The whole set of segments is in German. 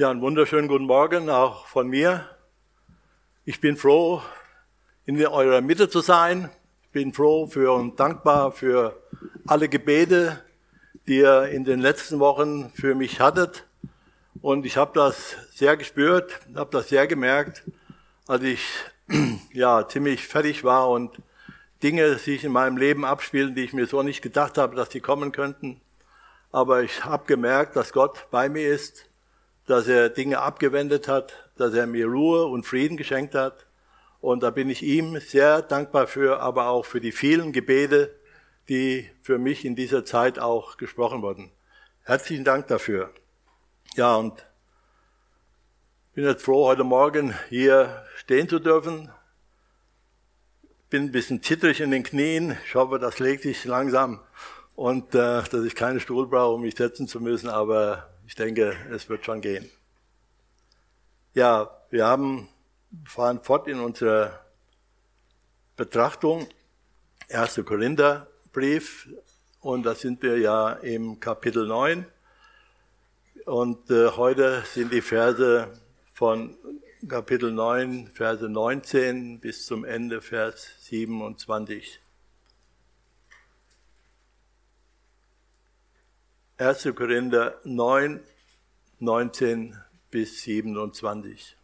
Ja, einen wunderschönen guten Morgen auch von mir. Ich bin froh, in eurer Mitte zu sein. Ich bin froh für und dankbar für alle Gebete, die ihr in den letzten Wochen für mich hattet. Und ich habe das sehr gespürt, habe das sehr gemerkt, als ich ja ziemlich fertig war und Dinge sich in meinem Leben abspielen, die ich mir so nicht gedacht habe, dass sie kommen könnten. Aber ich habe gemerkt, dass Gott bei mir ist dass er Dinge abgewendet hat, dass er mir Ruhe und Frieden geschenkt hat. Und da bin ich ihm sehr dankbar für, aber auch für die vielen Gebete, die für mich in dieser Zeit auch gesprochen wurden. Herzlichen Dank dafür. Ja, und bin jetzt froh, heute Morgen hier stehen zu dürfen. Bin ein bisschen zittrig in den Knien. Ich hoffe, das legt sich langsam und äh, dass ich keinen Stuhl brauche, um mich setzen zu müssen, aber ich denke, es wird schon gehen. Ja, wir haben, fahren fort in unserer Betrachtung. 1. Korintherbrief. Und da sind wir ja im Kapitel 9. Und äh, heute sind die Verse von Kapitel 9, Verse 19 bis zum Ende, Vers 27. 1. Korinther 9, 19 bis 27.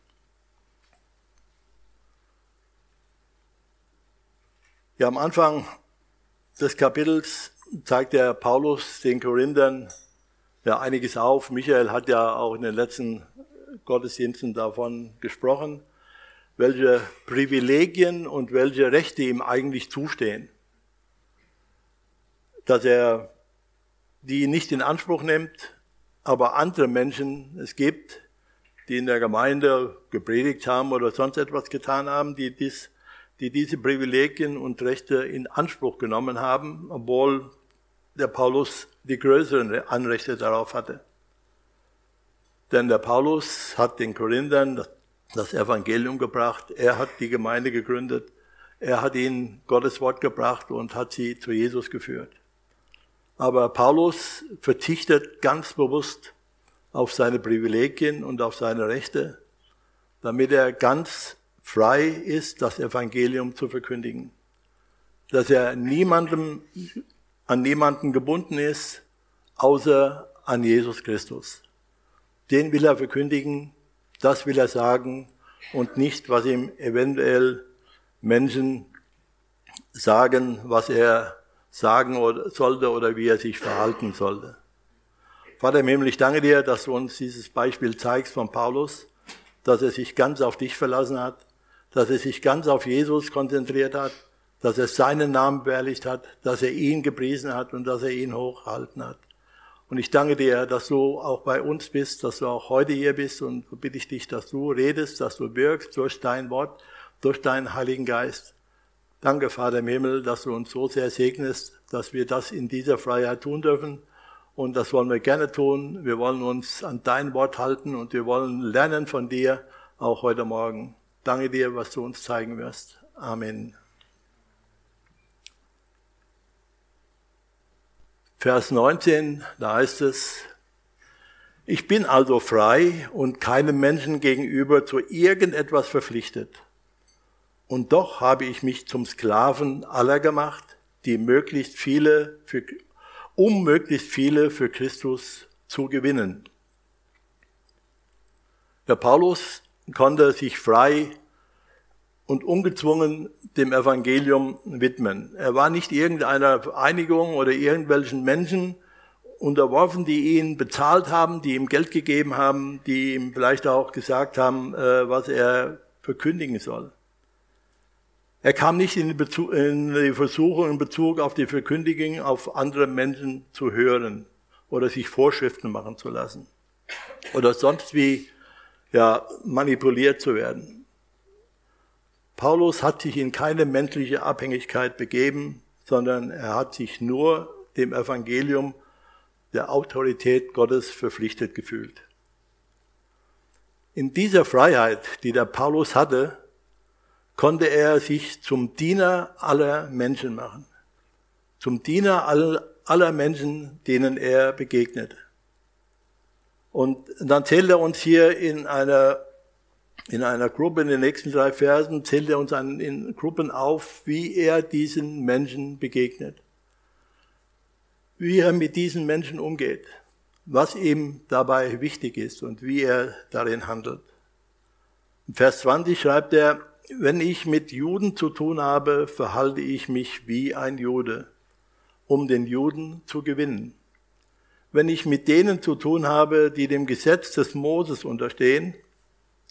Ja, am Anfang des Kapitels zeigt der Paulus den Korinthern ja einiges auf. Michael hat ja auch in den letzten Gottesdiensten davon gesprochen, welche Privilegien und welche Rechte ihm eigentlich zustehen. Dass er die nicht in Anspruch nimmt, aber andere Menschen es gibt, die in der Gemeinde gepredigt haben oder sonst etwas getan haben, die, dies, die diese Privilegien und Rechte in Anspruch genommen haben, obwohl der Paulus die größeren Anrechte darauf hatte. Denn der Paulus hat den Korinthern das Evangelium gebracht, er hat die Gemeinde gegründet, er hat ihnen Gottes Wort gebracht und hat sie zu Jesus geführt. Aber Paulus verzichtet ganz bewusst auf seine Privilegien und auf seine Rechte, damit er ganz frei ist, das Evangelium zu verkündigen. Dass er niemandem, an niemanden gebunden ist, außer an Jesus Christus. Den will er verkündigen, das will er sagen und nicht, was ihm eventuell Menschen sagen, was er sagen sollte oder wie er sich verhalten sollte. Vater im Himmel, ich danke dir, dass du uns dieses Beispiel zeigst von Paulus, dass er sich ganz auf dich verlassen hat, dass er sich ganz auf Jesus konzentriert hat, dass er seinen Namen beherrlicht hat, dass er ihn gepriesen hat und dass er ihn hochgehalten hat. Und ich danke dir, dass du auch bei uns bist, dass du auch heute hier bist und bitte ich dich, dass du redest, dass du wirkst durch dein Wort, durch deinen Heiligen Geist. Danke, Vater im Himmel, dass du uns so sehr segnest, dass wir das in dieser Freiheit tun dürfen. Und das wollen wir gerne tun. Wir wollen uns an dein Wort halten und wir wollen lernen von dir, auch heute Morgen. Danke dir, was du uns zeigen wirst. Amen. Vers 19, da heißt es, ich bin also frei und keinem Menschen gegenüber zu irgendetwas verpflichtet. Und doch habe ich mich zum Sklaven aller gemacht, die möglichst viele für, um möglichst viele für Christus zu gewinnen. Der Paulus konnte sich frei und ungezwungen dem Evangelium widmen. Er war nicht irgendeiner Einigung oder irgendwelchen Menschen unterworfen, die ihn bezahlt haben, die ihm Geld gegeben haben, die ihm vielleicht auch gesagt haben, äh, was er verkündigen soll. Er kam nicht in die, Bezug, in die Versuchung in Bezug auf die Verkündigung auf andere Menschen zu hören oder sich Vorschriften machen zu lassen oder sonst wie ja, manipuliert zu werden. Paulus hat sich in keine menschliche Abhängigkeit begeben, sondern er hat sich nur dem Evangelium der Autorität Gottes verpflichtet gefühlt. In dieser Freiheit, die der Paulus hatte, konnte er sich zum Diener aller Menschen machen. Zum Diener aller Menschen, denen er begegnete. Und dann zählt er uns hier in einer, in einer Gruppe, in den nächsten drei Versen, zählt er uns an, in Gruppen auf, wie er diesen Menschen begegnet. Wie er mit diesen Menschen umgeht. Was ihm dabei wichtig ist und wie er darin handelt. In Vers 20 schreibt er, wenn ich mit Juden zu tun habe, verhalte ich mich wie ein Jude, um den Juden zu gewinnen. Wenn ich mit denen zu tun habe, die dem Gesetz des Moses unterstehen,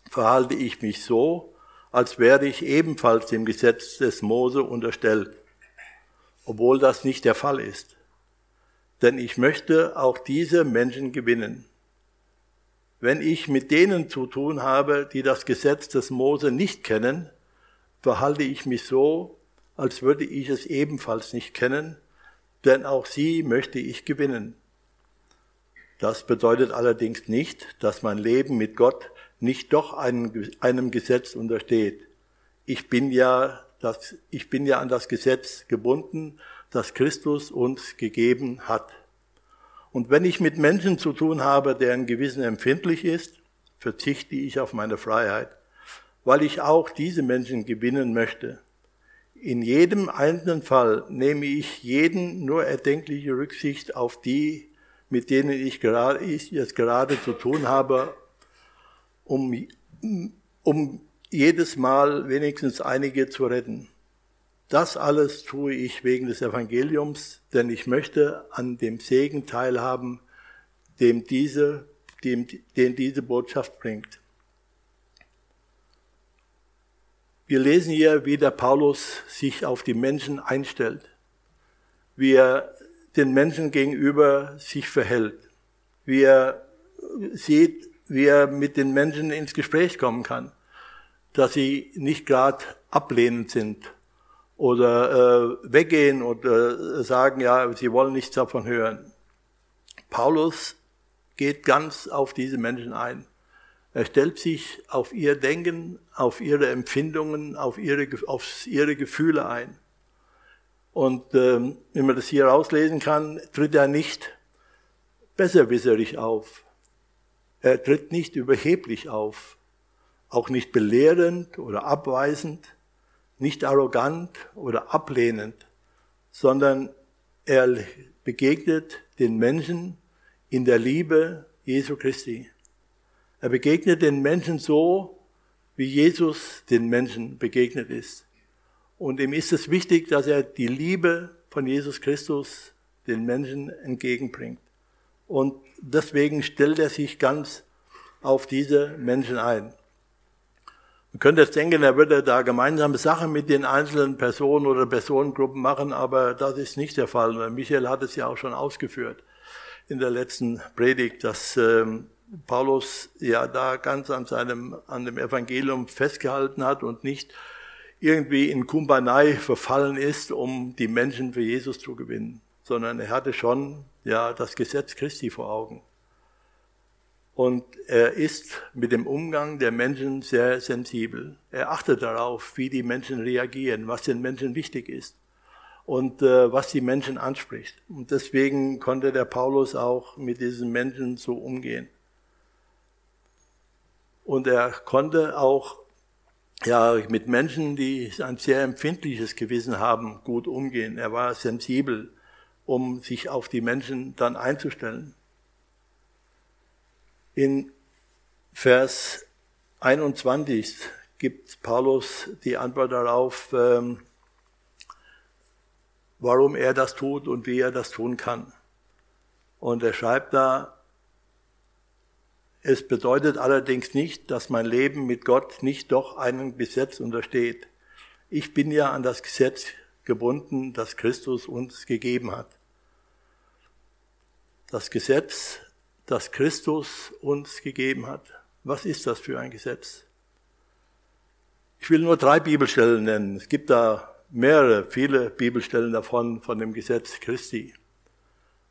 verhalte ich mich so, als wäre ich ebenfalls dem Gesetz des Mose unterstellt, obwohl das nicht der Fall ist. Denn ich möchte auch diese Menschen gewinnen. Wenn ich mit denen zu tun habe, die das Gesetz des Mose nicht kennen, verhalte ich mich so, als würde ich es ebenfalls nicht kennen, denn auch sie möchte ich gewinnen. Das bedeutet allerdings nicht, dass mein Leben mit Gott nicht doch einem, einem Gesetz untersteht. Ich bin ja das, ich bin ja an das Gesetz gebunden, das Christus uns gegeben hat. Und wenn ich mit Menschen zu tun habe, deren Gewissen empfindlich ist, verzichte ich auf meine Freiheit, weil ich auch diese Menschen gewinnen möchte. In jedem einzelnen Fall nehme ich jeden nur erdenkliche Rücksicht auf die, mit denen ich, gerade, ich jetzt gerade zu tun habe, um, um jedes Mal wenigstens einige zu retten. Das alles tue ich wegen des Evangeliums, denn ich möchte an dem Segen teilhaben, dem diese, dem, den diese Botschaft bringt. Wir lesen hier, wie der Paulus sich auf die Menschen einstellt, wie er den Menschen gegenüber sich verhält, wie er sieht, wie er mit den Menschen ins Gespräch kommen kann, dass sie nicht gerade ablehnend sind oder äh, weggehen oder sagen, ja, sie wollen nichts davon hören. Paulus geht ganz auf diese Menschen ein. Er stellt sich auf ihr Denken, auf ihre Empfindungen, auf ihre, auf ihre Gefühle ein. Und ähm, wenn man das hier rauslesen kann, tritt er nicht besserwisserig auf. Er tritt nicht überheblich auf, auch nicht belehrend oder abweisend, nicht arrogant oder ablehnend, sondern er begegnet den Menschen in der Liebe Jesu Christi. Er begegnet den Menschen so, wie Jesus den Menschen begegnet ist. Und ihm ist es wichtig, dass er die Liebe von Jesus Christus den Menschen entgegenbringt. Und deswegen stellt er sich ganz auf diese Menschen ein. Man könnte jetzt denken, er würde da gemeinsame Sachen mit den einzelnen Personen oder Personengruppen machen, aber das ist nicht der Fall. Michael hat es ja auch schon ausgeführt in der letzten Predigt, dass ähm, Paulus ja da ganz an seinem, an dem Evangelium festgehalten hat und nicht irgendwie in Kumbanei verfallen ist, um die Menschen für Jesus zu gewinnen, sondern er hatte schon ja das Gesetz Christi vor Augen. Und er ist mit dem Umgang der Menschen sehr sensibel. Er achtet darauf, wie die Menschen reagieren, was den Menschen wichtig ist und äh, was die Menschen anspricht. Und deswegen konnte der Paulus auch mit diesen Menschen so umgehen. Und er konnte auch ja, mit Menschen, die ein sehr empfindliches Gewissen haben, gut umgehen. Er war sensibel, um sich auf die Menschen dann einzustellen. In Vers 21 gibt Paulus die Antwort darauf, ähm, warum er das tut und wie er das tun kann. Und er schreibt da, es bedeutet allerdings nicht, dass mein Leben mit Gott nicht doch einem Gesetz untersteht. Ich bin ja an das Gesetz gebunden, das Christus uns gegeben hat. Das Gesetz das Christus uns gegeben hat. Was ist das für ein Gesetz? Ich will nur drei Bibelstellen nennen. Es gibt da mehrere, viele Bibelstellen davon, von dem Gesetz Christi.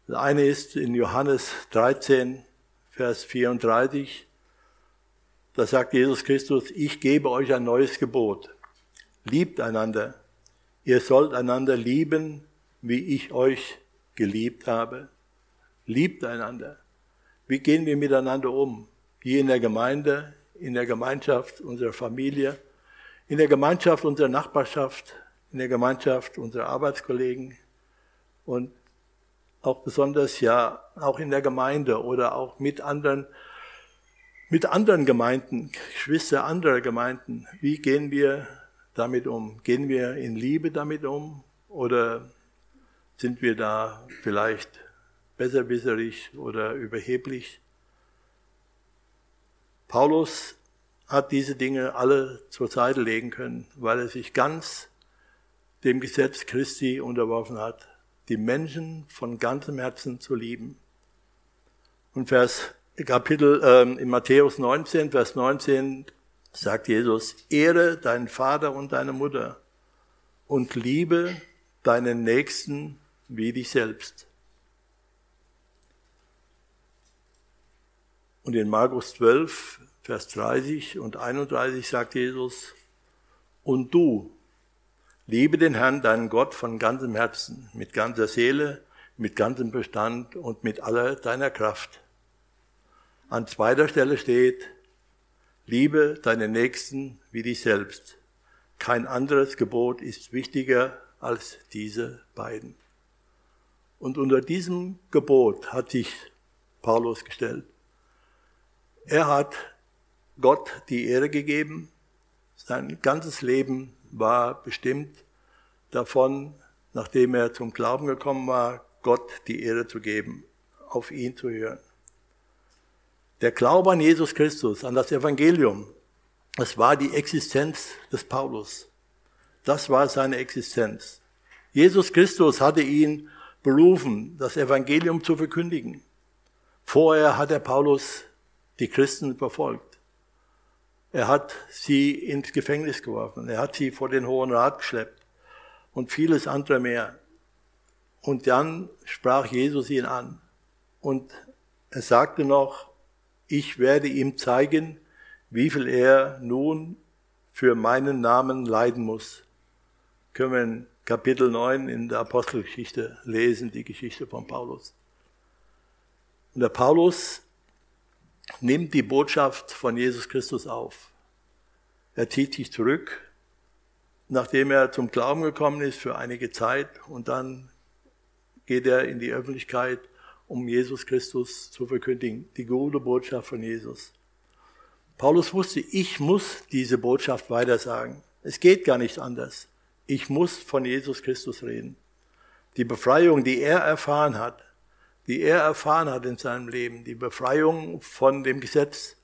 Das eine ist in Johannes 13, Vers 34. Da sagt Jesus Christus, ich gebe euch ein neues Gebot. Liebt einander. Ihr sollt einander lieben, wie ich euch geliebt habe. Liebt einander. Wie gehen wir miteinander um? Hier in der Gemeinde, in der Gemeinschaft unserer Familie, in der Gemeinschaft unserer Nachbarschaft, in der Gemeinschaft unserer Arbeitskollegen und auch besonders ja auch in der Gemeinde oder auch mit anderen mit anderen Gemeinden, Geschwister anderer Gemeinden. Wie gehen wir damit um? Gehen wir in Liebe damit um oder sind wir da vielleicht besserwisserig oder überheblich? Paulus hat diese Dinge alle zur Seite legen können, weil er sich ganz dem Gesetz Christi unterworfen hat, die Menschen von ganzem Herzen zu lieben. Und Vers Kapitel ähm, in Matthäus 19, Vers 19 sagt Jesus, ehre deinen Vater und deine Mutter und liebe deinen Nächsten wie dich selbst. Und in Markus 12, Vers 30 und 31 sagt Jesus, und du, liebe den Herrn, deinen Gott, von ganzem Herzen, mit ganzer Seele, mit ganzem Bestand und mit aller deiner Kraft. An zweiter Stelle steht, liebe deine Nächsten wie dich selbst. Kein anderes Gebot ist wichtiger als diese beiden. Und unter diesem Gebot hat sich Paulus gestellt. Er hat Gott die Ehre gegeben. Sein ganzes Leben war bestimmt davon, nachdem er zum Glauben gekommen war, Gott die Ehre zu geben, auf ihn zu hören. Der Glaube an Jesus Christus, an das Evangelium, das war die Existenz des Paulus. Das war seine Existenz. Jesus Christus hatte ihn berufen, das Evangelium zu verkündigen. Vorher hat der Paulus die Christen verfolgt. Er hat sie ins Gefängnis geworfen. Er hat sie vor den Hohen Rat geschleppt und vieles andere mehr. Und dann sprach Jesus ihn an. Und er sagte noch, ich werde ihm zeigen, wie viel er nun für meinen Namen leiden muss. Können wir in Kapitel 9 in der Apostelgeschichte lesen, die Geschichte von Paulus. Und der Paulus nimmt die Botschaft von Jesus Christus auf. Er zieht sich zurück, nachdem er zum Glauben gekommen ist für einige Zeit und dann geht er in die Öffentlichkeit um Jesus Christus zu verkündigen, die gute Botschaft von Jesus. Paulus wusste, ich muss diese Botschaft weitersagen. Es geht gar nicht anders. Ich muss von Jesus Christus reden. Die Befreiung, die er erfahren hat, die er erfahren hat in seinem Leben, die Befreiung von dem Gesetz,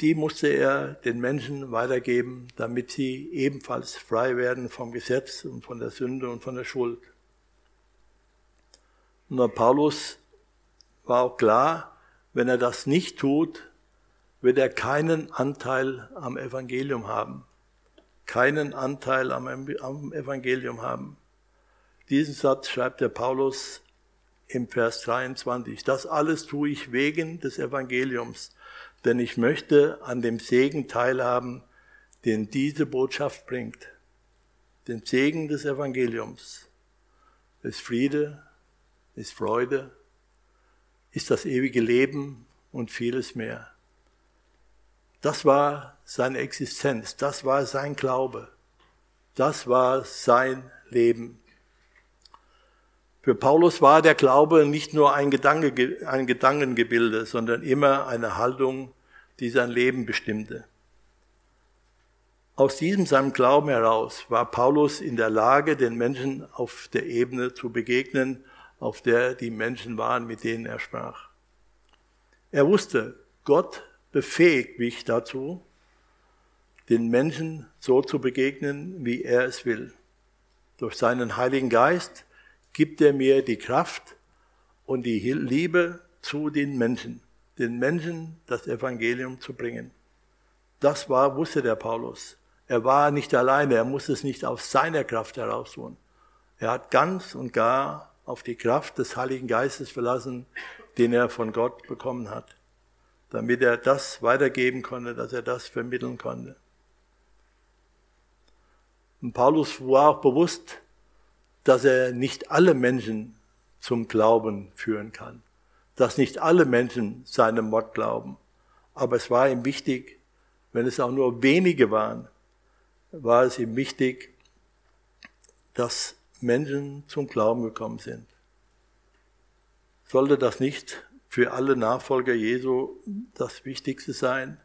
die musste er den Menschen weitergeben, damit sie ebenfalls frei werden vom Gesetz und von der Sünde und von der Schuld. Nur Paulus war auch klar, wenn er das nicht tut, wird er keinen Anteil am Evangelium haben. Keinen Anteil am Evangelium haben. Diesen Satz schreibt der Paulus im Vers 23. Das alles tue ich wegen des Evangeliums, denn ich möchte an dem Segen teilhaben, den diese Botschaft bringt. Den Segen des Evangeliums. Ist Friede, ist Freude, ist das ewige Leben und vieles mehr. Das war seine Existenz, das war sein Glaube, das war sein Leben. Für Paulus war der Glaube nicht nur ein, Gedanke, ein Gedankengebilde, sondern immer eine Haltung, die sein Leben bestimmte. Aus diesem seinem Glauben heraus war Paulus in der Lage, den Menschen auf der Ebene zu begegnen, auf der die Menschen waren, mit denen er sprach. Er wusste, Gott befähigt mich dazu, den Menschen so zu begegnen, wie er es will. Durch seinen Heiligen Geist gibt er mir die Kraft und die Liebe zu den Menschen, den Menschen das Evangelium zu bringen. Das war, wusste der Paulus. Er war nicht alleine, er musste es nicht aus seiner Kraft heraus tun. Er hat ganz und gar auf die Kraft des Heiligen Geistes verlassen, den er von Gott bekommen hat, damit er das weitergeben konnte, dass er das vermitteln konnte. Und Paulus war auch bewusst, dass er nicht alle Menschen zum Glauben führen kann, dass nicht alle Menschen seinem Wort glauben. Aber es war ihm wichtig, wenn es auch nur wenige waren, war es ihm wichtig, dass Menschen zum Glauben gekommen sind. Sollte das nicht für alle Nachfolger Jesu das Wichtigste sein,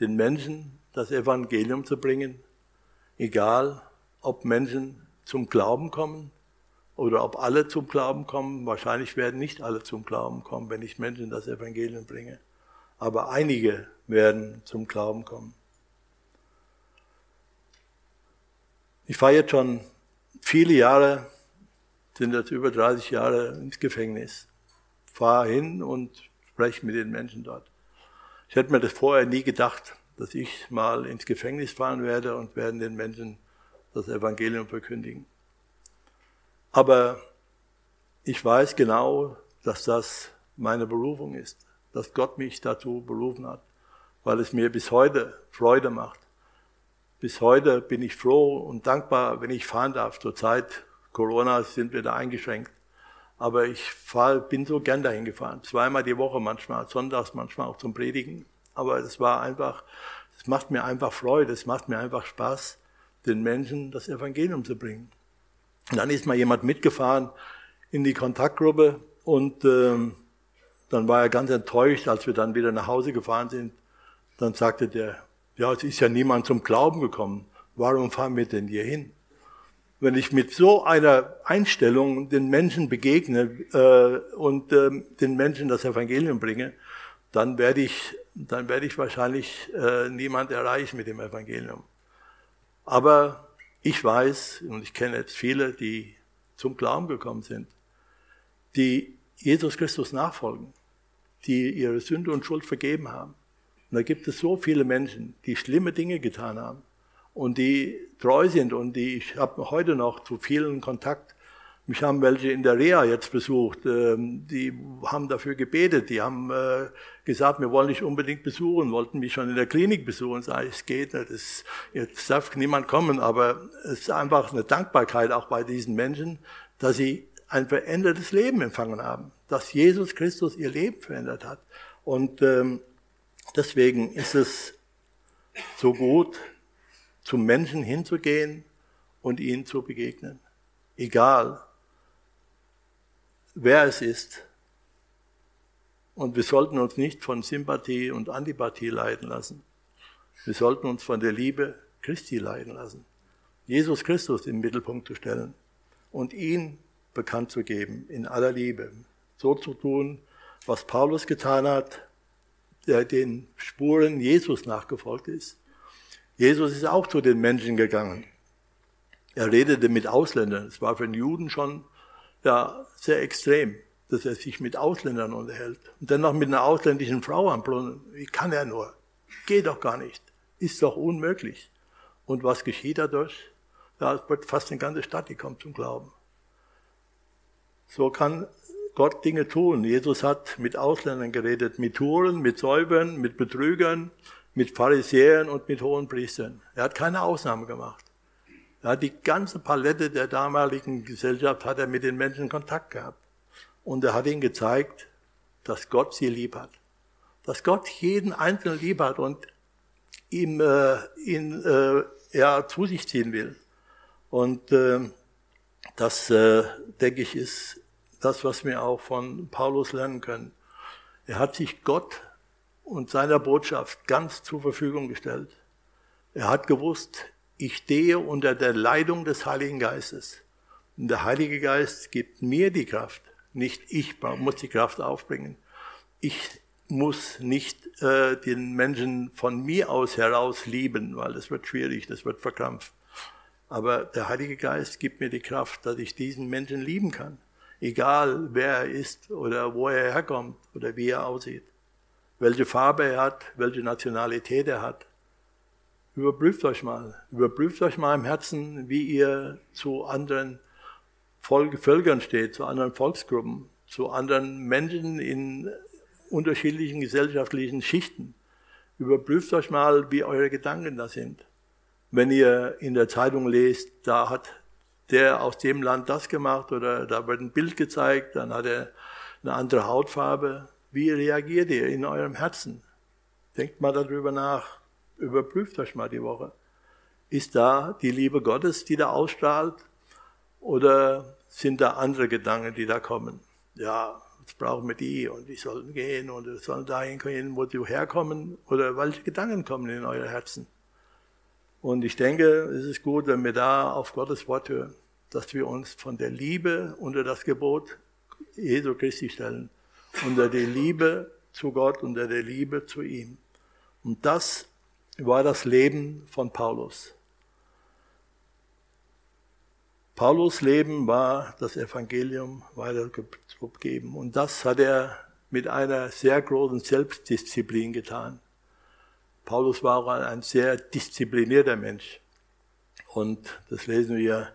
den Menschen das Evangelium zu bringen, egal ob Menschen zum Glauben kommen oder ob alle zum Glauben kommen. Wahrscheinlich werden nicht alle zum Glauben kommen, wenn ich Menschen das Evangelium bringe. Aber einige werden zum Glauben kommen. Ich fahre jetzt schon viele Jahre, sind jetzt über 30 Jahre ins Gefängnis. Fahre hin und spreche mit den Menschen dort. Ich hätte mir das vorher nie gedacht, dass ich mal ins Gefängnis fahren werde und werden den Menschen das Evangelium verkündigen. Aber ich weiß genau, dass das meine Berufung ist, dass Gott mich dazu berufen hat, weil es mir bis heute Freude macht. Bis heute bin ich froh und dankbar, wenn ich fahren darf. Zur Zeit Corona sind wir da eingeschränkt. Aber ich fahr, bin so gern dahin gefahren. Zweimal die Woche manchmal, sonntags manchmal auch zum Predigen. Aber es war einfach, es macht mir einfach Freude, es macht mir einfach Spaß, den Menschen das Evangelium zu bringen. Und dann ist mal jemand mitgefahren in die Kontaktgruppe und ähm, dann war er ganz enttäuscht, als wir dann wieder nach Hause gefahren sind. Dann sagte der, ja, es ist ja niemand zum Glauben gekommen. Warum fahren wir denn hier hin? Wenn ich mit so einer Einstellung den Menschen begegne äh, und äh, den Menschen das Evangelium bringe, dann werde ich, dann werde ich wahrscheinlich äh, niemand erreichen mit dem Evangelium. Aber ich weiß, und ich kenne jetzt viele, die zum Glauben gekommen sind, die Jesus Christus nachfolgen, die ihre Sünde und Schuld vergeben haben. Und da gibt es so viele Menschen, die schlimme Dinge getan haben und die treu sind und die, ich habe heute noch zu vielen Kontakt, mich haben welche in der Reha jetzt besucht, ähm, die haben dafür gebetet, die haben äh, gesagt, wir wollen dich unbedingt besuchen, wollten mich schon in der Klinik besuchen, sage ich, es geht nicht, es, jetzt darf niemand kommen, aber es ist einfach eine Dankbarkeit auch bei diesen Menschen, dass sie ein verändertes Leben empfangen haben, dass Jesus Christus ihr Leben verändert hat. Und ähm, deswegen ist es so gut, zum Menschen hinzugehen und ihnen zu begegnen. Egal, wer es ist. Und wir sollten uns nicht von Sympathie und Antipathie leiten lassen. Wir sollten uns von der Liebe Christi leiten lassen. Jesus Christus im Mittelpunkt zu stellen und ihn bekannt zu geben in aller Liebe. So zu tun, was Paulus getan hat, der den Spuren Jesus nachgefolgt ist. Jesus ist auch zu den Menschen gegangen. Er redete mit Ausländern. Es war für den Juden schon ja, sehr extrem, dass er sich mit Ausländern unterhält. Und dann noch mit einer ausländischen Frau am Brunnen. Wie kann er nur? Geht doch gar nicht. Ist doch unmöglich. Und was geschieht dadurch? Ja, es wird fast eine ganze Stadt, die kommt zum Glauben. So kann Gott Dinge tun. Jesus hat mit Ausländern geredet, mit Touren, mit Säubern, mit Betrügern, mit Pharisäern und mit hohen Priestern. Er hat keine Ausnahme gemacht. Ja, die ganze Palette der damaligen Gesellschaft hat er mit den Menschen Kontakt gehabt. Und er hat ihnen gezeigt, dass Gott sie lieb hat. Dass Gott jeden Einzelnen lieb hat und ihm, äh, ihn äh, ja, zu sich ziehen will. Und äh, das, äh, denke ich, ist das, was wir auch von Paulus lernen können. Er hat sich Gott und seiner Botschaft ganz zur Verfügung gestellt. Er hat gewusst, ich stehe unter der Leitung des Heiligen Geistes. Und der Heilige Geist gibt mir die Kraft. Nicht ich muss die Kraft aufbringen. Ich muss nicht äh, den Menschen von mir aus heraus lieben, weil das wird schwierig, das wird verkrampft. Aber der Heilige Geist gibt mir die Kraft, dass ich diesen Menschen lieben kann. Egal wer er ist oder wo er herkommt oder wie er aussieht. Welche Farbe er hat, welche Nationalität er hat. Überprüft euch mal. Überprüft euch mal im Herzen, wie ihr zu anderen Völkern steht, zu anderen Volksgruppen, zu anderen Menschen in unterschiedlichen gesellschaftlichen Schichten. Überprüft euch mal, wie eure Gedanken da sind. Wenn ihr in der Zeitung lest, da hat der aus dem Land das gemacht oder da wird ein Bild gezeigt, dann hat er eine andere Hautfarbe. Wie reagiert ihr in eurem Herzen? Denkt mal darüber nach. Überprüft euch mal die Woche. Ist da die Liebe Gottes, die da ausstrahlt? Oder sind da andere Gedanken, die da kommen? Ja, jetzt brauchen wir die und die sollen gehen und die sollen dahin gehen, wo sie herkommen. Oder welche Gedanken kommen in euer Herzen? Und ich denke, es ist gut, wenn wir da auf Gottes Wort hören, dass wir uns von der Liebe unter das Gebot Jesu Christi stellen, unter die Liebe zu Gott, unter der Liebe zu ihm. Und das war das Leben von Paulus. Paulus Leben war das Evangelium weitergegeben. Und das hat er mit einer sehr großen Selbstdisziplin getan. Paulus war auch ein sehr disziplinierter Mensch. Und das lesen wir,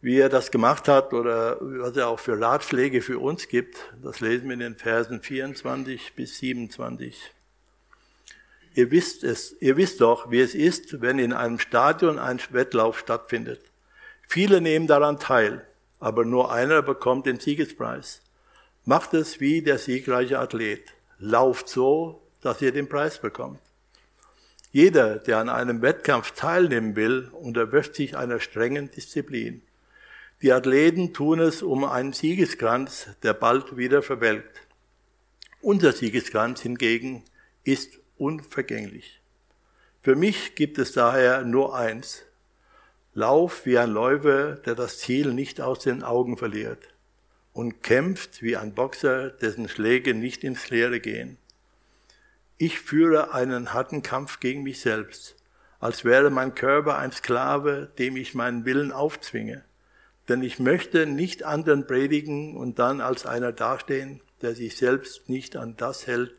wie er das gemacht hat oder was er auch für Ratschläge für uns gibt. Das lesen wir in den Versen 24 bis 27. Ihr wisst es, ihr wisst doch, wie es ist, wenn in einem Stadion ein Wettlauf stattfindet. Viele nehmen daran teil, aber nur einer bekommt den Siegespreis. Macht es wie der siegreiche Athlet. Lauft so, dass ihr den Preis bekommt. Jeder, der an einem Wettkampf teilnehmen will, unterwirft sich einer strengen Disziplin. Die Athleten tun es um einen Siegeskranz, der bald wieder verwelkt. Unser Siegeskranz hingegen ist unvergänglich. Für mich gibt es daher nur eins. Lauf wie ein Läufer, der das Ziel nicht aus den Augen verliert und kämpft wie ein Boxer, dessen Schläge nicht ins Leere gehen. Ich führe einen harten Kampf gegen mich selbst, als wäre mein Körper ein Sklave, dem ich meinen Willen aufzwinge. Denn ich möchte nicht anderen predigen und dann als einer dastehen, der sich selbst nicht an das hält,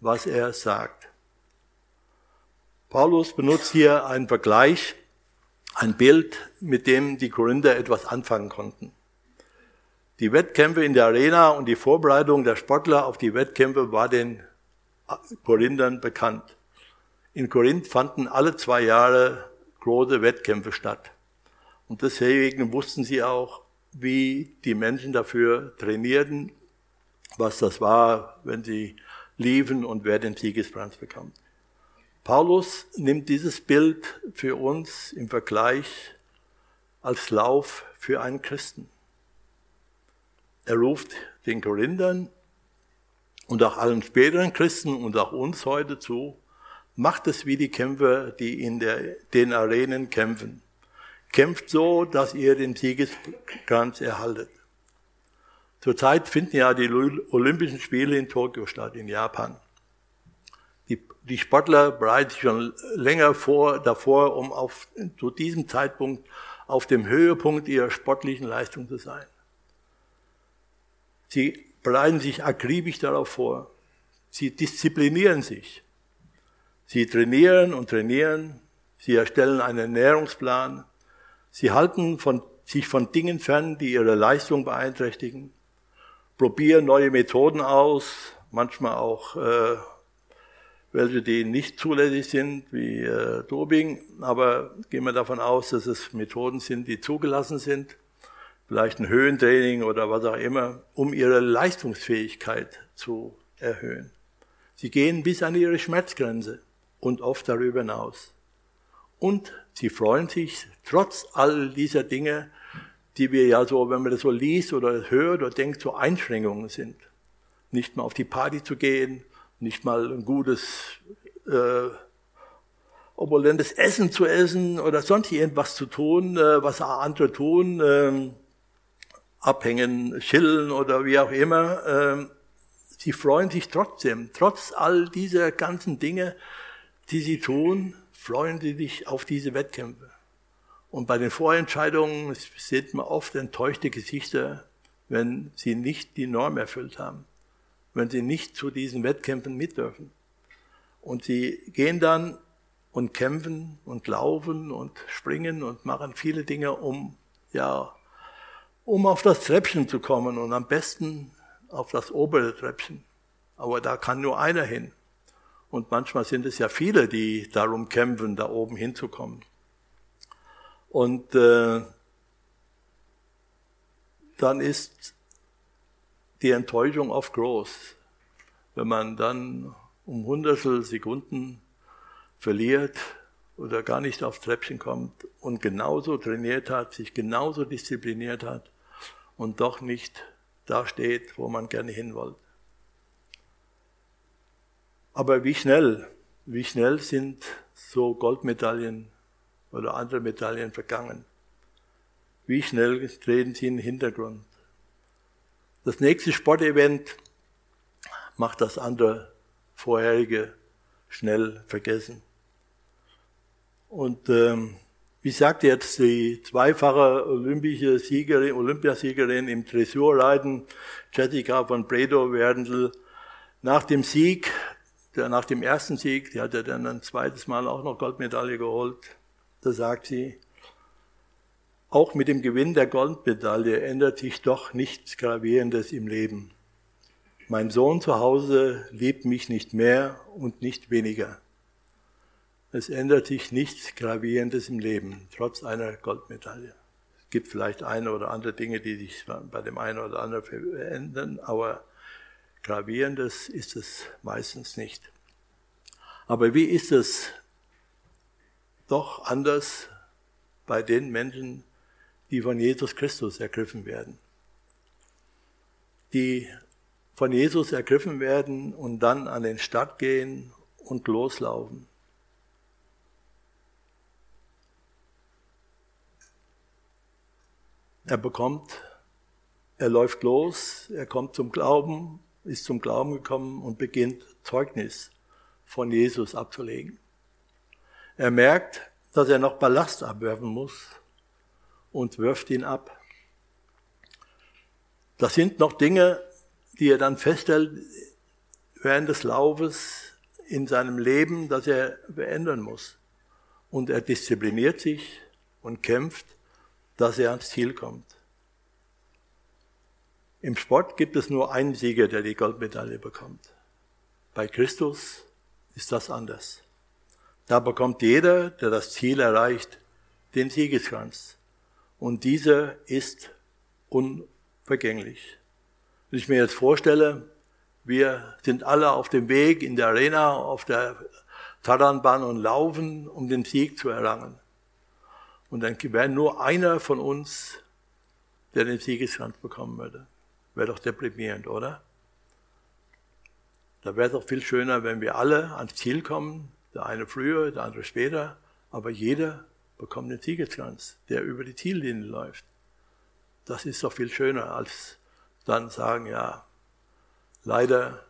was er sagt. Paulus benutzt hier einen Vergleich, ein Bild, mit dem die Korinther etwas anfangen konnten. Die Wettkämpfe in der Arena und die Vorbereitung der Sportler auf die Wettkämpfe war den Korinthern bekannt. In Korinth fanden alle zwei Jahre große Wettkämpfe statt. Und deswegen wussten sie auch, wie die Menschen dafür trainierten, was das war, wenn sie liefen und wer den Siegespreis bekam. Paulus nimmt dieses Bild für uns im Vergleich als Lauf für einen Christen. Er ruft den Korinthern und auch allen späteren Christen und auch uns heute zu, macht es wie die Kämpfer, die in der, den Arenen kämpfen. Kämpft so, dass ihr den Siegeskranz erhaltet. Zurzeit finden ja die Olympischen Spiele in Tokio statt, in Japan. Die, die Sportler bereiten sich schon länger vor, davor, um auf, zu diesem Zeitpunkt auf dem Höhepunkt ihrer sportlichen Leistung zu sein. Sie bereiten sich akribisch darauf vor. Sie disziplinieren sich. Sie trainieren und trainieren. Sie erstellen einen Ernährungsplan. Sie halten von, sich von Dingen fern, die ihre Leistung beeinträchtigen. Probieren neue Methoden aus, manchmal auch äh, welche, die nicht zulässig sind, wie äh, Doping. Aber gehen wir davon aus, dass es Methoden sind, die zugelassen sind vielleicht ein Höhentraining oder was auch immer, um ihre Leistungsfähigkeit zu erhöhen. Sie gehen bis an ihre Schmerzgrenze und oft darüber hinaus. Und sie freuen sich trotz all dieser Dinge, die wir ja so, wenn man das so liest oder hört oder denkt, so Einschränkungen sind. Nicht mal auf die Party zu gehen, nicht mal ein gutes, äh, opulentes Essen zu essen oder sonst irgendwas zu tun, äh, was andere tun. Äh, abhängen, chillen oder wie auch immer, ähm, sie freuen sich trotzdem, trotz all dieser ganzen Dinge, die sie tun, freuen sie sich auf diese Wettkämpfe. Und bei den Vorentscheidungen sieht man oft enttäuschte Gesichter, wenn sie nicht die Norm erfüllt haben, wenn sie nicht zu diesen Wettkämpfen mit dürfen. Und sie gehen dann und kämpfen und laufen und springen und machen viele Dinge, um ja um auf das Treppchen zu kommen und am besten auf das obere Treppchen. Aber da kann nur einer hin. Und manchmal sind es ja viele, die darum kämpfen, da oben hinzukommen. Und äh, dann ist die Enttäuschung oft groß, wenn man dann um Hundertstel Sekunden verliert oder gar nicht aufs Treppchen kommt und genauso trainiert hat, sich genauso diszipliniert hat und doch nicht da steht, wo man gerne hin wollte. Aber wie schnell, wie schnell sind so Goldmedaillen oder andere Medaillen vergangen? Wie schnell treten sie in den Hintergrund? Das nächste Sportevent macht das andere vorherige schnell vergessen. Und ähm, wie sagt jetzt die zweifache olympische Siegerin, Olympiasiegerin im Dressurreiten, Jessica von Bredow-Werndl, nach dem Sieg, der, nach dem ersten Sieg, die hat ja dann ein zweites Mal auch noch Goldmedaille geholt, da sagt sie, auch mit dem Gewinn der Goldmedaille ändert sich doch nichts Gravierendes im Leben. Mein Sohn zu Hause liebt mich nicht mehr und nicht weniger. Es ändert sich nichts Gravierendes im Leben, trotz einer Goldmedaille. Es gibt vielleicht eine oder andere Dinge, die sich bei dem einen oder anderen verändern, aber Gravierendes ist es meistens nicht. Aber wie ist es doch anders bei den Menschen, die von Jesus Christus ergriffen werden? Die von Jesus ergriffen werden und dann an den Start gehen und loslaufen. Er bekommt, er läuft los, er kommt zum Glauben, ist zum Glauben gekommen und beginnt Zeugnis von Jesus abzulegen. Er merkt, dass er noch Ballast abwerfen muss und wirft ihn ab. Das sind noch Dinge, die er dann feststellt während des Laufes in seinem Leben, dass er beenden muss. Und er diszipliniert sich und kämpft dass er ans Ziel kommt. Im Sport gibt es nur einen Sieger, der die Goldmedaille bekommt. Bei Christus ist das anders. Da bekommt jeder, der das Ziel erreicht, den Siegeskranz. Und dieser ist unvergänglich. Wenn ich mir jetzt vorstelle, wir sind alle auf dem Weg in der Arena, auf der Taranbahn und laufen, um den Sieg zu erlangen. Und dann wäre nur einer von uns, der den Siegeskranz bekommen würde. Wäre doch deprimierend, oder? Da wäre es doch viel schöner, wenn wir alle ans Ziel kommen, der eine früher, der andere später, aber jeder bekommt den Siegeskranz, der über die Ziellinie läuft. Das ist doch viel schöner, als dann sagen, ja, leider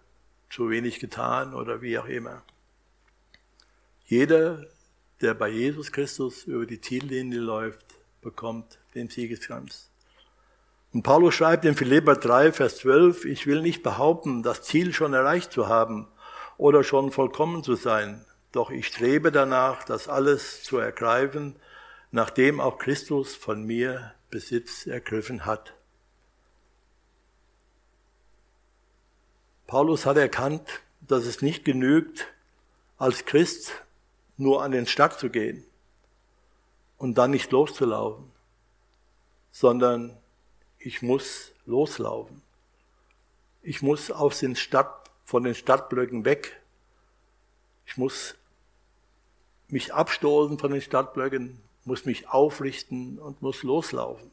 zu wenig getan oder wie auch immer. Jeder, der bei Jesus Christus über die Ziellinie läuft, bekommt den Siegeskranz. Und Paulus schreibt in Philipper 3, Vers 12, ich will nicht behaupten, das Ziel schon erreicht zu haben oder schon vollkommen zu sein, doch ich strebe danach, das alles zu ergreifen, nachdem auch Christus von mir Besitz ergriffen hat. Paulus hat erkannt, dass es nicht genügt, als Christ nur an den Start zu gehen und dann nicht loszulaufen, sondern ich muss loslaufen. Ich muss aus den Stadt, von den Stadtblöcken weg. Ich muss mich abstoßen von den Stadtblöcken, muss mich aufrichten und muss loslaufen.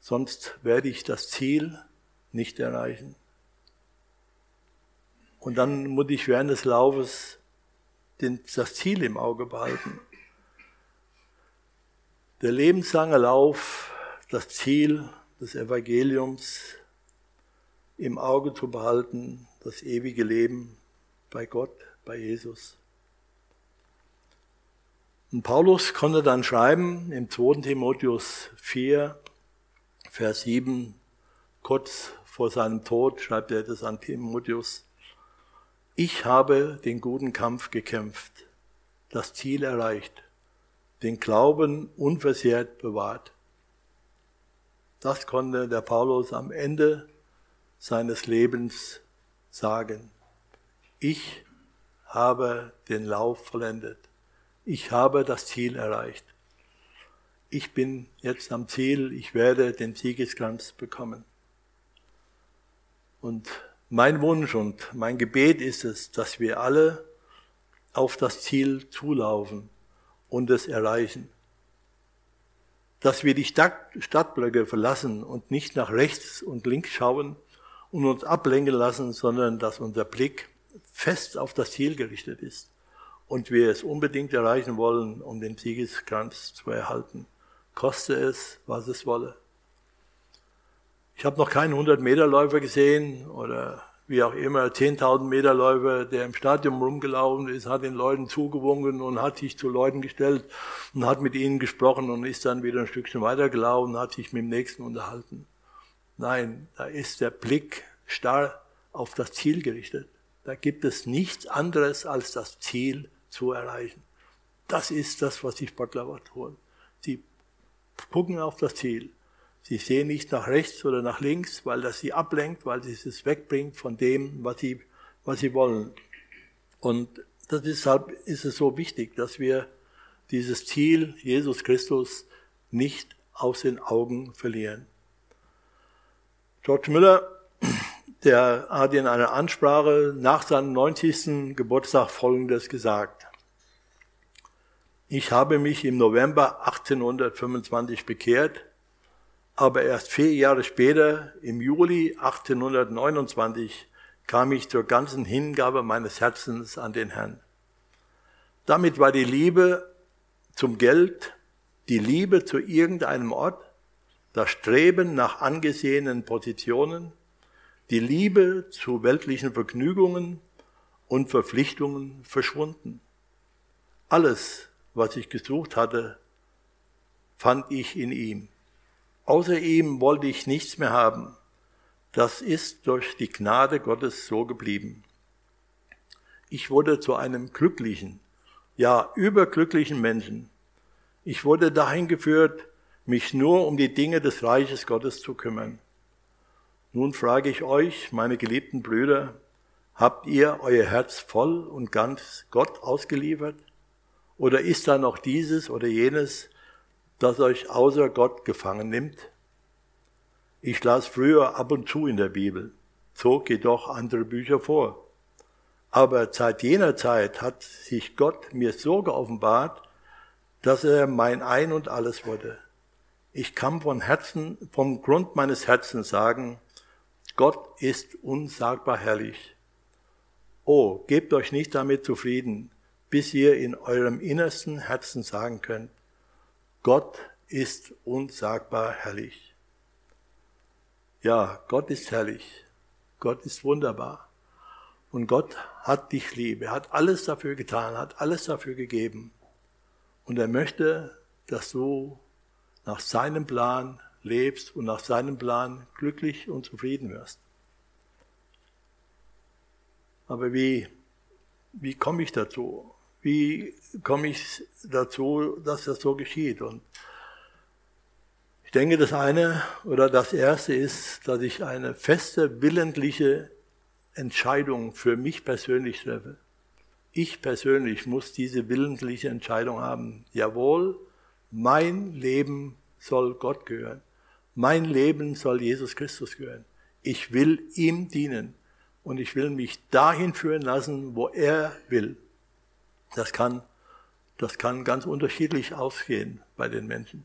Sonst werde ich das Ziel nicht erreichen. Und dann muss ich während des Laufes den, das Ziel im Auge behalten. Der lebenslange Lauf, das Ziel des Evangeliums im Auge zu behalten, das ewige Leben bei Gott, bei Jesus. Und Paulus konnte dann schreiben im 2. Timotheus 4, Vers 7, kurz vor seinem Tod schreibt er das an Timotheus, ich habe den guten Kampf gekämpft, das Ziel erreicht, den Glauben unversehrt bewahrt. Das konnte der Paulus am Ende seines Lebens sagen. Ich habe den Lauf vollendet. Ich habe das Ziel erreicht. Ich bin jetzt am Ziel. Ich werde den Siegeskranz bekommen. Und mein Wunsch und mein Gebet ist es, dass wir alle auf das Ziel zulaufen und es erreichen. Dass wir die Stadt, Stadtblöcke verlassen und nicht nach rechts und links schauen und uns ablenken lassen, sondern dass unser Blick fest auf das Ziel gerichtet ist und wir es unbedingt erreichen wollen, um den Siegeskranz zu erhalten. Koste es, was es wolle. Ich habe noch keinen 100-Meter-Läufer gesehen oder wie auch immer, 10.000 Meter Läufer, der im Stadion rumgelaufen ist, hat den Leuten zugewunken und hat sich zu Leuten gestellt und hat mit ihnen gesprochen und ist dann wieder ein Stückchen weitergelaufen und hat sich mit dem Nächsten unterhalten. Nein, da ist der Blick starr auf das Ziel gerichtet. Da gibt es nichts anderes als das Ziel zu erreichen. Das ist das, was die Sportler tun. Sie gucken auf das Ziel. Sie sehen nicht nach rechts oder nach links, weil das sie ablenkt, weil es es wegbringt von dem, was sie, was sie wollen. Und deshalb ist es so wichtig, dass wir dieses Ziel, Jesus Christus, nicht aus den Augen verlieren. George Müller, der hat in einer Ansprache nach seinem 90. Geburtstag Folgendes gesagt. Ich habe mich im November 1825 bekehrt aber erst vier Jahre später, im Juli 1829, kam ich zur ganzen Hingabe meines Herzens an den Herrn. Damit war die Liebe zum Geld, die Liebe zu irgendeinem Ort, das Streben nach angesehenen Positionen, die Liebe zu weltlichen Vergnügungen und Verpflichtungen verschwunden. Alles, was ich gesucht hatte, fand ich in ihm. Außer ihm wollte ich nichts mehr haben. Das ist durch die Gnade Gottes so geblieben. Ich wurde zu einem glücklichen, ja überglücklichen Menschen. Ich wurde dahin geführt, mich nur um die Dinge des Reiches Gottes zu kümmern. Nun frage ich euch, meine geliebten Brüder, habt ihr euer Herz voll und ganz Gott ausgeliefert? Oder ist da noch dieses oder jenes, das euch außer Gott gefangen nimmt? Ich las früher ab und zu in der Bibel, zog jedoch andere Bücher vor. Aber seit jener Zeit hat sich Gott mir so geoffenbart, dass er mein Ein und alles wurde. Ich kann von Herzen, vom Grund meines Herzens sagen, Gott ist unsagbar herrlich. Oh, gebt euch nicht damit zufrieden, bis ihr in eurem innersten Herzen sagen könnt, Gott ist unsagbar herrlich. Ja, Gott ist herrlich. Gott ist wunderbar. Und Gott hat dich lieb. Er hat alles dafür getan, hat alles dafür gegeben. Und er möchte, dass du nach seinem Plan lebst und nach seinem Plan glücklich und zufrieden wirst. Aber wie, wie komme ich dazu? Wie komme ich dazu, dass das so geschieht? Und ich denke, das eine oder das erste ist, dass ich eine feste, willentliche Entscheidung für mich persönlich treffe. Ich persönlich muss diese willentliche Entscheidung haben. Jawohl, mein Leben soll Gott gehören. Mein Leben soll Jesus Christus gehören. Ich will ihm dienen und ich will mich dahin führen lassen, wo er will. Das kann, das kann ganz unterschiedlich ausgehen bei den Menschen.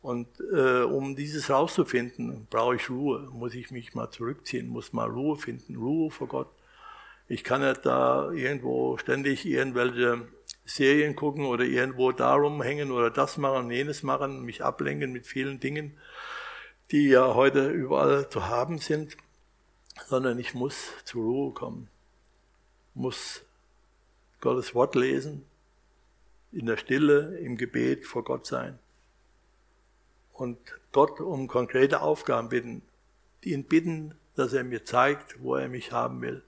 Und äh, um dieses rauszufinden, brauche ich Ruhe, muss ich mich mal zurückziehen, muss mal Ruhe finden, Ruhe vor Gott. Ich kann nicht da irgendwo ständig irgendwelche Serien gucken oder irgendwo darum hängen oder das machen, jenes machen, mich ablenken mit vielen Dingen, die ja heute überall zu haben sind, sondern ich muss zur Ruhe kommen, muss Gottes Wort lesen, in der Stille, im Gebet vor Gott sein und Gott um konkrete Aufgaben bitten, ihn bitten, dass er mir zeigt, wo er mich haben will.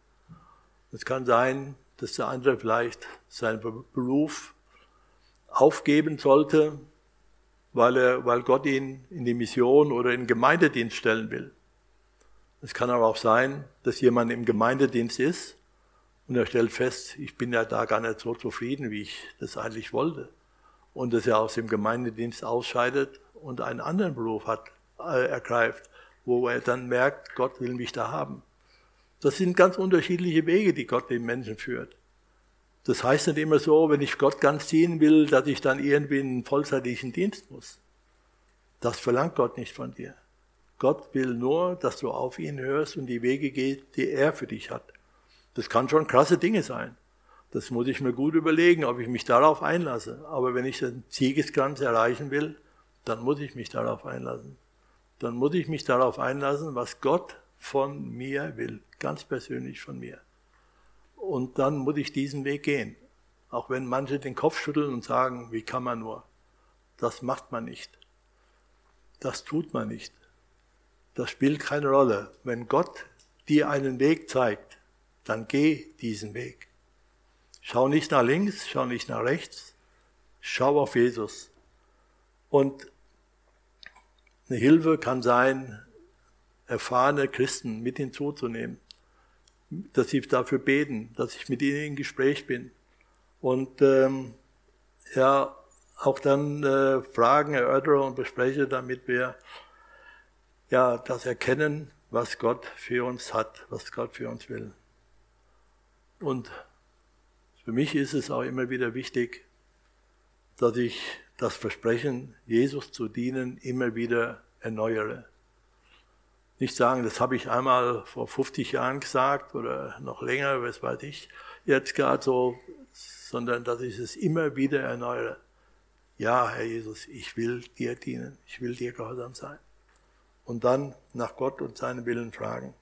Es kann sein, dass der andere vielleicht seinen Beruf aufgeben sollte, weil, er, weil Gott ihn in die Mission oder in den Gemeindedienst stellen will. Es kann aber auch sein, dass jemand im Gemeindedienst ist und er stellt fest, ich bin ja da gar nicht so zufrieden, wie ich das eigentlich wollte. Und dass er aus dem Gemeindedienst ausscheidet und einen anderen Beruf hat, äh, ergreift, wo er dann merkt, Gott will mich da haben. Das sind ganz unterschiedliche Wege, die Gott den Menschen führt. Das heißt nicht immer so, wenn ich Gott ganz dienen will, dass ich dann irgendwie einen vollzeitlichen Dienst muss. Das verlangt Gott nicht von dir. Gott will nur, dass du auf ihn hörst und die Wege gehst, die er für dich hat. Das kann schon krasse Dinge sein. Das muss ich mir gut überlegen, ob ich mich darauf einlasse. Aber wenn ich den Siegeskranz erreichen will, dann muss ich mich darauf einlassen. Dann muss ich mich darauf einlassen, was Gott von mir will, ganz persönlich von mir. Und dann muss ich diesen Weg gehen. Auch wenn manche den Kopf schütteln und sagen, wie kann man nur? Das macht man nicht. Das tut man nicht. Das spielt keine Rolle. Wenn Gott dir einen Weg zeigt, dann geh diesen Weg. Schau nicht nach links, schau nicht nach rechts, schau auf Jesus. Und eine Hilfe kann sein, erfahrene Christen mit hinzuzunehmen, dass sie dafür beten, dass ich mit ihnen in Gespräch bin und ähm, ja auch dann äh, Fragen erörtere und bespreche, damit wir ja das erkennen, was Gott für uns hat, was Gott für uns will. Und für mich ist es auch immer wieder wichtig, dass ich das Versprechen, Jesus zu dienen, immer wieder erneuere. Nicht sagen, das habe ich einmal vor 50 Jahren gesagt oder noch länger, was weiß ich, jetzt gerade so, sondern dass ich es immer wieder erneuere. Ja, Herr Jesus, ich will dir dienen, ich will dir gehorsam sein. Und dann nach Gott und seinen Willen fragen.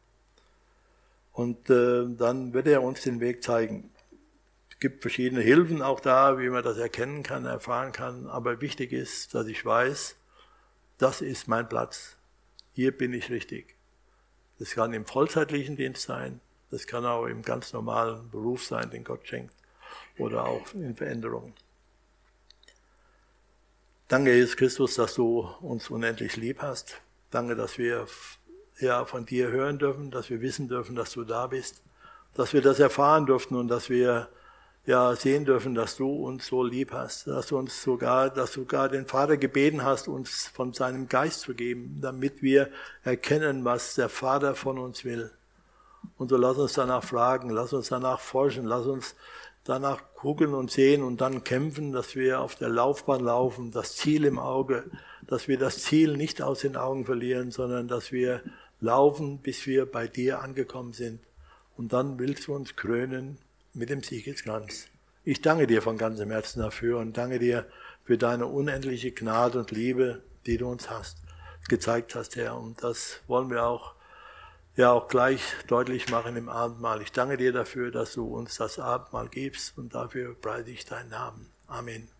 Und äh, dann wird er uns den Weg zeigen. Es gibt verschiedene Hilfen auch da, wie man das erkennen kann, erfahren kann. Aber wichtig ist, dass ich weiß, das ist mein Platz. Hier bin ich richtig. Das kann im vollzeitlichen Dienst sein. Das kann auch im ganz normalen Beruf sein, den Gott schenkt. Oder auch in Veränderungen. Danke, Jesus Christus, dass du uns unendlich lieb hast. Danke, dass wir ja, von dir hören dürfen, dass wir wissen dürfen, dass du da bist, dass wir das erfahren dürfen und dass wir ja sehen dürfen, dass du uns so lieb hast, dass du uns sogar, dass du sogar den Vater gebeten hast, uns von seinem Geist zu geben, damit wir erkennen, was der Vater von uns will. Und so lass uns danach fragen, lass uns danach forschen, lass uns danach gucken und sehen und dann kämpfen, dass wir auf der Laufbahn laufen, das Ziel im Auge, dass wir das Ziel nicht aus den Augen verlieren, sondern dass wir laufen, bis wir bei dir angekommen sind. Und dann willst du uns krönen mit dem Siegeskranz. Ich danke dir von ganzem Herzen dafür und danke dir für deine unendliche Gnade und Liebe, die du uns hast, gezeigt hast, Herr. Und das wollen wir auch, ja, auch gleich deutlich machen im Abendmahl. Ich danke dir dafür, dass du uns das Abendmahl gibst und dafür preise ich deinen Namen. Amen.